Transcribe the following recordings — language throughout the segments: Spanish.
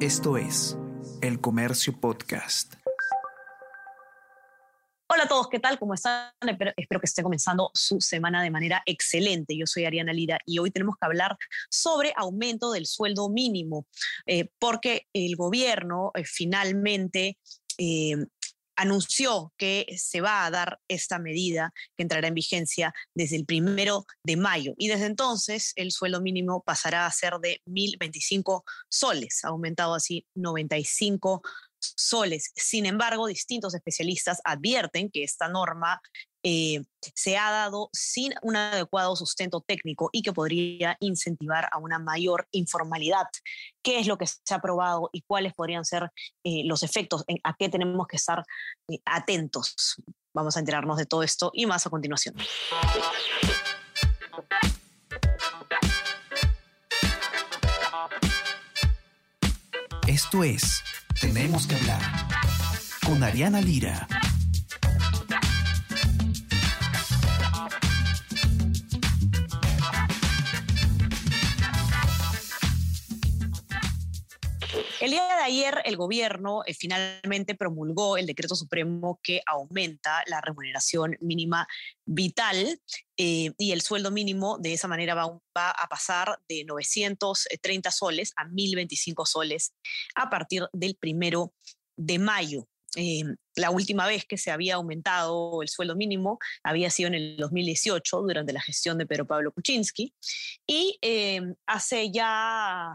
Esto es El Comercio Podcast. Hola a todos, ¿qué tal? ¿Cómo están? Espero, que esté comenzando su semana de manera excelente. Yo soy Ariana Lira y hoy tenemos que hablar sobre aumento del sueldo mínimo, eh, porque el gobierno eh, finalmente eh, anunció que se va a dar esta medida que entrará en vigencia desde el primero de mayo. Y desde entonces el sueldo mínimo pasará a ser de 1.025 soles, aumentado así 95 soles. Sin embargo, distintos especialistas advierten que esta norma eh, se ha dado sin un adecuado sustento técnico y que podría incentivar a una mayor informalidad. ¿Qué es lo que se ha probado y cuáles podrían ser eh, los efectos? ¿A qué tenemos que estar eh, atentos? Vamos a enterarnos de todo esto y más a continuación. Esto es Tenemos que hablar con Ariana Lira. El día de ayer el gobierno eh, finalmente promulgó el decreto supremo que aumenta la remuneración mínima vital eh, y el sueldo mínimo de esa manera va, a pasar de 930 soles a 1025 soles a partir del primero de mayo. Eh, la última vez que se había aumentado el sueldo mínimo había sido en el 2018 durante la gestión de Pedro Pablo Kuczynski y eh, hace ya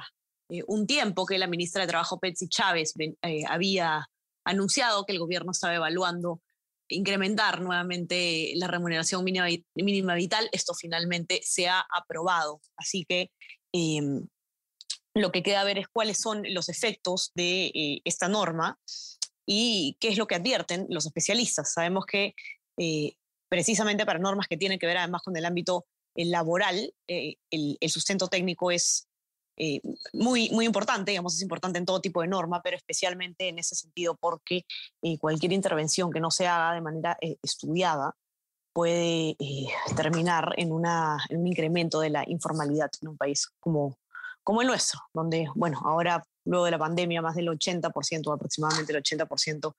eh, un tiempo que la ministra de Trabajo, Betsy Chávez, eh, había anunciado que el gobierno estaba evaluando incrementar nuevamente la remuneración mínima, vital. Esto finalmente se ha aprobado. Así que eh, lo que queda ver es cuáles son los efectos de eh, esta norma y qué es lo que advierten los especialistas. Sabemos que precisamente para normas que tienen que ver además con el ámbito laboral, el, el sustento técnico es eh, muy, muy importante, digamos, es importante en todo tipo de norma, pero especialmente en ese sentido porque eh, cualquier intervención que no se haga de manera eh, estudiada puede eh, terminar en, una, en un incremento de la informalidad en un país como, como el nuestro, donde, bueno, ahora luego de la pandemia más del 80%, aproximadamente el 80%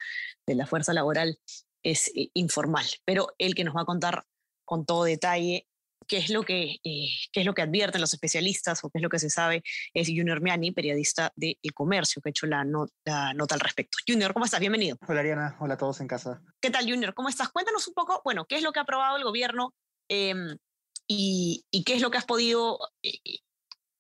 de la fuerza laboral es informal. Pero el que nos va a contar con todo detalle qué es lo que, eh, qué es lo que advierten los especialistas o qué es lo que se sabe es Junior Miani, periodista de El Comercio, que ha hecho la, not la, nota al respecto. Junior, ¿cómo estás? Bienvenido. Hola Ariana, hola a todos en casa. ¿Qué tal Junior? ¿Cómo estás? Cuéntanos un poco, bueno, qué es lo que ha aprobado el gobierno eh, y, y, qué es lo que has podido eh,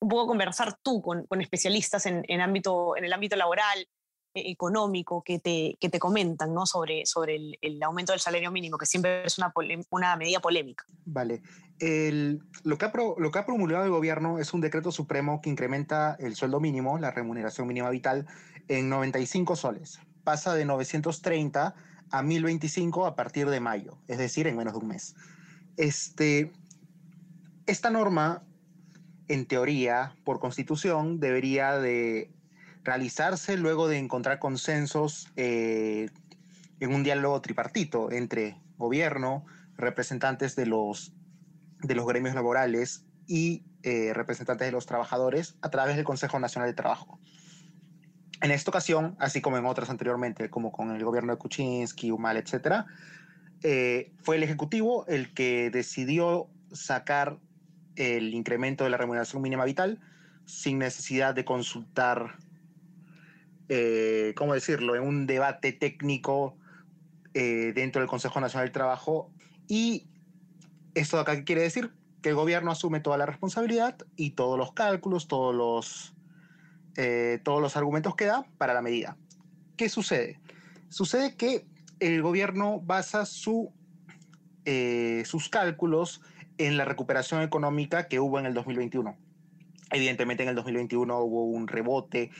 un poco conversar tú con, con especialistas en, en, ámbito, en el ámbito laboral, económico que te, que te comentan ¿no? sobre, sobre el, el, aumento del salario mínimo, que siempre es una, una medida polémica. Vale. Lo, que ha pro, lo que ha promulgado el gobierno es un decreto supremo que incrementa el sueldo mínimo, la remuneración mínima vital, en 95 soles. Pasa de 930 a 1025 a partir de mayo, es decir, en menos de un mes. Este, esta norma, en teoría, por constitución, debería de realizarse luego de encontrar consensos eh, en un diálogo tripartito entre gobierno, representantes de los, de los gremios laborales y eh, representantes de los trabajadores a través del Consejo Nacional de Trabajo. En esta ocasión, así como en otras anteriormente, como con el gobierno de Kuczynski, Humal, etc., eh, fue el Ejecutivo el que decidió sacar el incremento de la remuneración mínima vital sin necesidad de consultar eh, ¿cómo decirlo?, en un debate técnico eh, dentro del Consejo Nacional del Trabajo. Y esto de acá qué quiere decir? Que el gobierno asume toda la responsabilidad y todos los cálculos, todos los, eh, todos los argumentos que da para la medida. ¿Qué sucede? Sucede que el gobierno basa su, eh, sus cálculos en la recuperación económica que hubo en el 2021. Evidentemente en el 2021 hubo un rebote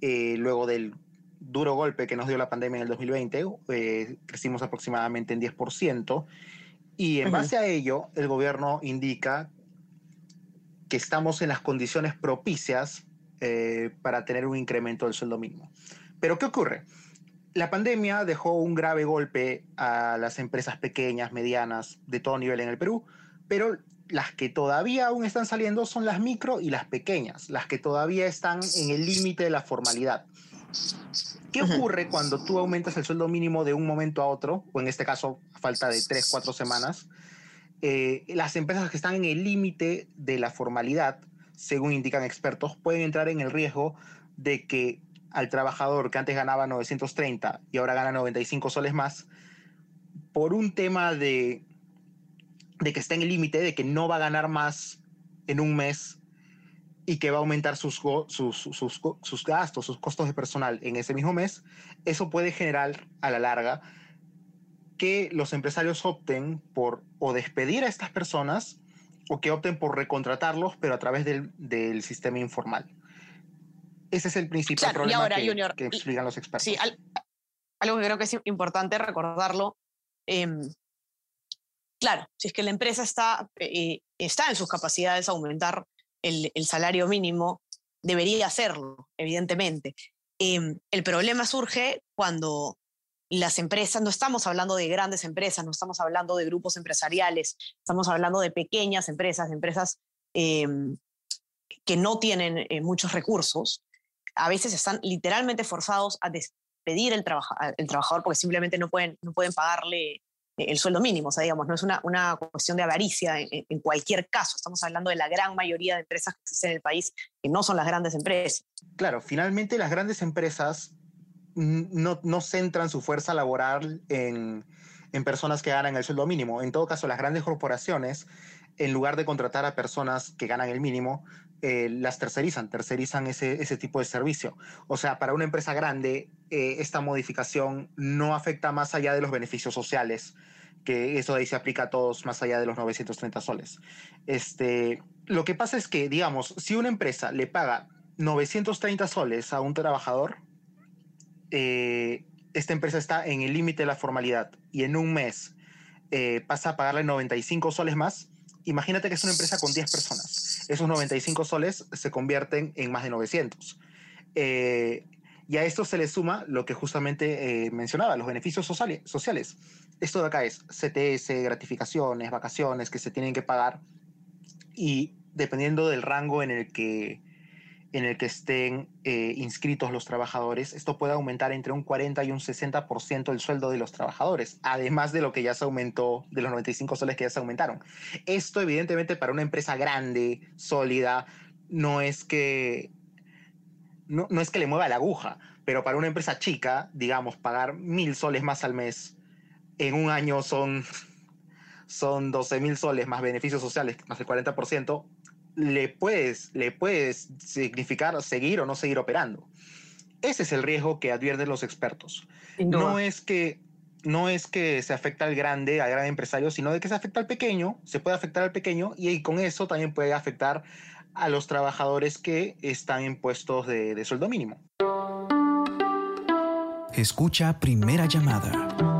eh, luego del duro golpe que nos dio la pandemia en el 2020, eh, crecimos aproximadamente en 10%, y en base a ello, el gobierno indica que estamos en las condiciones propicias eh, para tener un incremento del sueldo mínimo. Pero ¿qué ocurre? La pandemia dejó un grave golpe a las empresas pequeñas, medianas, de todo nivel en el Perú, pero las que todavía aún están saliendo son las micro y las pequeñas, las que todavía están en el límite de la formalidad. ¿Qué ocurre cuando tú aumentas el sueldo mínimo de un momento a otro, o en este caso a falta de tres, cuatro semanas? Eh, las empresas que están en el límite de la formalidad, según indican expertos, pueden entrar en el riesgo de que al trabajador que antes ganaba 930 y ahora gana 95 soles más, por un tema de, de que está en el límite, de que no va a ganar más en un mes y que va a aumentar sus, sus, sus, sus, gastos, sus costos de personal en ese mismo mes, eso puede generar a la larga que los empresarios opten por o despedir a estas personas o que opten por recontratarlos, pero a través del, del sistema informal. Ese es el principal problema que, explican los expertos. Sí, algo que creo que es importante recordarlo. Em, claro, si es que la empresa está, eh, está en sus capacidades aumentar el, salario mínimo, debería hacerlo, evidentemente. Em, el problema surge cuando las empresas, no estamos hablando de grandes empresas, no estamos hablando de grupos empresariales, estamos hablando de pequeñas empresas, empresas em, que no tienen eh, muchos recursos, a veces están literalmente forzados a despedir el, el trabajador porque simplemente no pueden, no pueden pagarle el sueldo mínimo. O sea, digamos, no es una, una cuestión de avaricia en, cualquier caso. Estamos hablando de la gran mayoría de empresas que existen en el país que no son las grandes empresas. Claro, finalmente las grandes empresas no, no centran su fuerza laboral en, en personas que ganan el sueldo mínimo. En todo caso, las grandes corporaciones, en lugar de contratar a personas que ganan el mínimo, eh, las tercerizan, tercerizan ese, ese, tipo de servicio. O sea, para una empresa grande, eh, esta modificación no afecta más allá de los beneficios sociales, que eso ahí se aplica a todos más allá de los 930 soles. Este, lo que pasa es que, digamos, si una empresa le paga 930 soles a un trabajador, eh, esta empresa está en el límite de la formalidad y en un mes pasa a pagarle 95 soles más, imagínate que es una empresa con 10 personas. Esos 95 soles se convierten en más de 900. Eh, y a esto se le suma lo que justamente eh, mencionaba, los beneficios sociales. Esto de acá es CTS, gratificaciones, vacaciones que se tienen que pagar. Y dependiendo del rango en el que en el que estén eh, inscritos los trabajadores, esto puede aumentar entre un 40 y un 60% el sueldo de los trabajadores, además de lo que ya se aumentó, de los 95 soles que ya se aumentaron. Esto evidentemente para una empresa grande, sólida, no es que, no, no es que le mueva la aguja, pero para una empresa chica, digamos, pagar mil soles más al mes en un año son, son 12 mil soles más beneficios sociales, más el 40%, le puedes, le puedes significar seguir o no seguir operando. Ese es el riesgo que advierten los expertos. No es que no es que se afecta al grande, al gran empresario, sino de que se afecta al pequeño, se puede afectar al pequeño y, con eso también puede afectar a los trabajadores que están en puestos de, de sueldo mínimo. Escucha primera llamada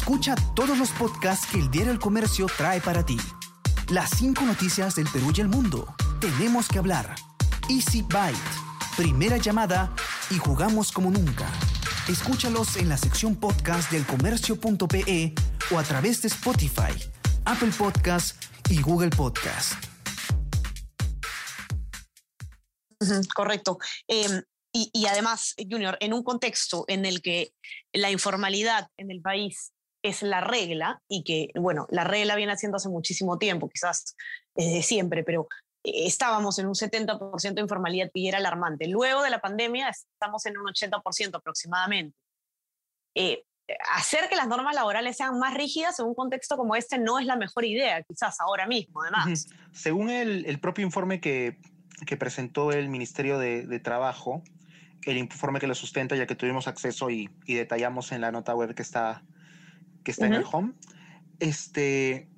Escucha todos los podcasts que el Diario El Comercio trae para ti. Las cinco noticias del Perú y el mundo. Tenemos que hablar. Easy Byte. Primera llamada y jugamos como nunca. Escúchalos en la sección podcast del comercio.pe o a través de Spotify, Apple Podcast y Google Podcast. Correcto. Em, y, y, además, Junior, en un contexto en el que la informalidad en el país es la regla y que, bueno, la regla viene haciendo hace muchísimo tiempo, quizás desde siempre, pero eh, estábamos en un 70% de informalidad y era alarmante. Luego de la pandemia estamos en un 80% aproximadamente. Eh, hacer que las normas laborales sean más rígidas en un contexto como este no es la mejor idea, quizás ahora mismo, además. Según el, propio informe que, que, presentó el Ministerio de, de, Trabajo, el informe que lo sustenta, ya que tuvimos acceso y detallamos en la nota web que está que está en el home, este,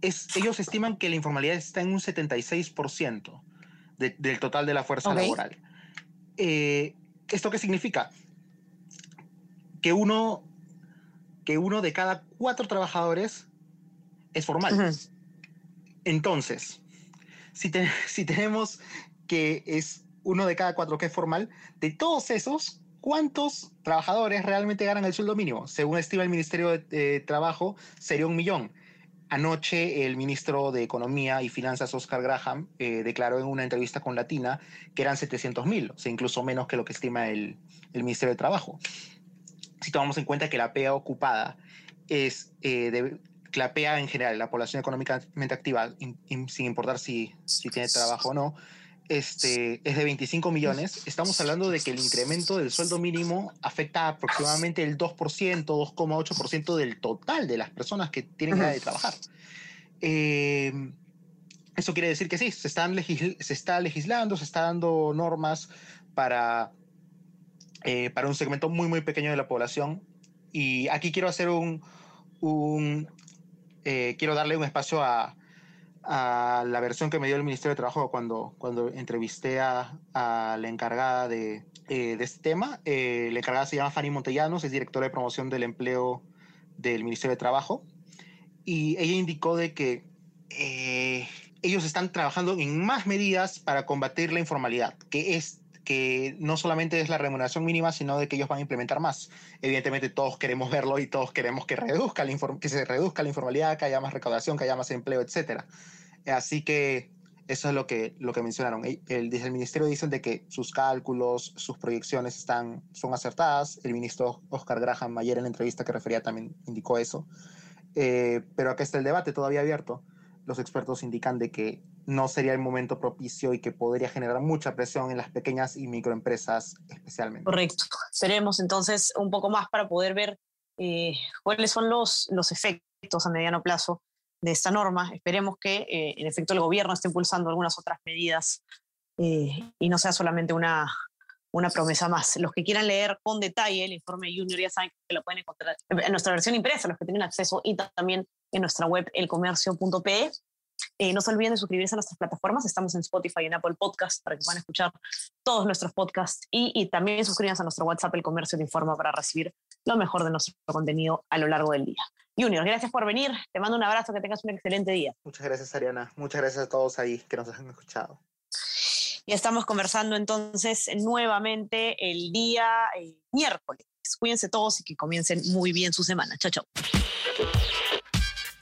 es, ellos estiman que la informalidad está en un 76% del total de la fuerza laboral. Eh, ¿Esto qué significa? Que uno, que uno de cada cuatro trabajadores es formal. Entonces, si, si tenemos que es uno de cada cuatro que es formal, de todos esos, ¿cuántos trabajadores realmente ganan el sueldo mínimo? Según estima el Ministerio de Trabajo, sería un millón. Anoche el ministro de Economía y Finanzas, Oscar Graham, eh, declaró en una entrevista con Latina que eran 700 mil, o sea, incluso menos que lo que estima el, Ministerio de Trabajo. Si tomamos en cuenta que la PEA ocupada es, eh, la PEA en general, la población económicamente activa, sin importar si tiene trabajo o no, este, es de 25 millones, estamos hablando de que el incremento del sueldo mínimo afecta aproximadamente el 2%, 2,8% del total de las personas que tienen que de trabajar. Em, eso quiere decir que sí, se, están se está legislando, se está dando normas para, eh, para un segmento muy, muy pequeño de la población. Y aquí quiero hacer un, un eh, quiero darle un espacio a, a la versión que me dio el Ministerio de Trabajo cuando, cuando entrevisté a, la encargada de, eh, de, este tema. Eh, la encargada se llama Fanny Montellanos, es directora de promoción del empleo del Ministerio de Trabajo. Y ella indicó de que eh, ellos están trabajando en más medidas para combatir la informalidad, que es que no solamente es la remuneración mínima, sino de que ellos van a implementar más. Evidentemente todos queremos verlo y todos queremos que, reduzca la que se reduzca la informalidad, que haya más recaudación, que haya más empleo, etc. Así que eso es lo que, lo que mencionaron. El, el ministerio dicen de que sus cálculos, sus proyecciones están, son acertadas. El ministro Oscar Graham ayer en la entrevista que refería también indicó eso. Eh, pero acá está el debate todavía abierto. Los expertos indican de que no sería el momento propicio y que podría generar mucha presión en las pequeñas y microempresas especialmente. Correcto. Esperemos entonces un poco más para poder ver eh, cuáles son los, los efectos a mediano plazo de esta norma. Esperemos que eh, en efecto el gobierno esté impulsando algunas otras medidas eh, y no sea solamente una, una promesa más. Los que quieran leer con detalle el informe Junior ya saben que lo pueden encontrar en nuestra versión impresa, los que tienen acceso, y también en nuestra web elcomercio.pe. Eh, no se olviden de suscribirse a nuestras plataformas. Estamos en Spotify y en Apple Podcast para que puedan escuchar todos nuestros podcasts y, también suscríbanse a nuestro WhatsApp, El Comercio de Informa, para recibir lo mejor de nuestro contenido a lo largo del día. Junior, gracias por venir. Te mando un abrazo, que tengas un excelente día. Muchas gracias, Ariana. Muchas gracias a todos ahí que nos han escuchado. Y estamos conversando entonces nuevamente el día eh, miércoles. Cuídense todos y que comiencen muy bien su semana. Chao, chao.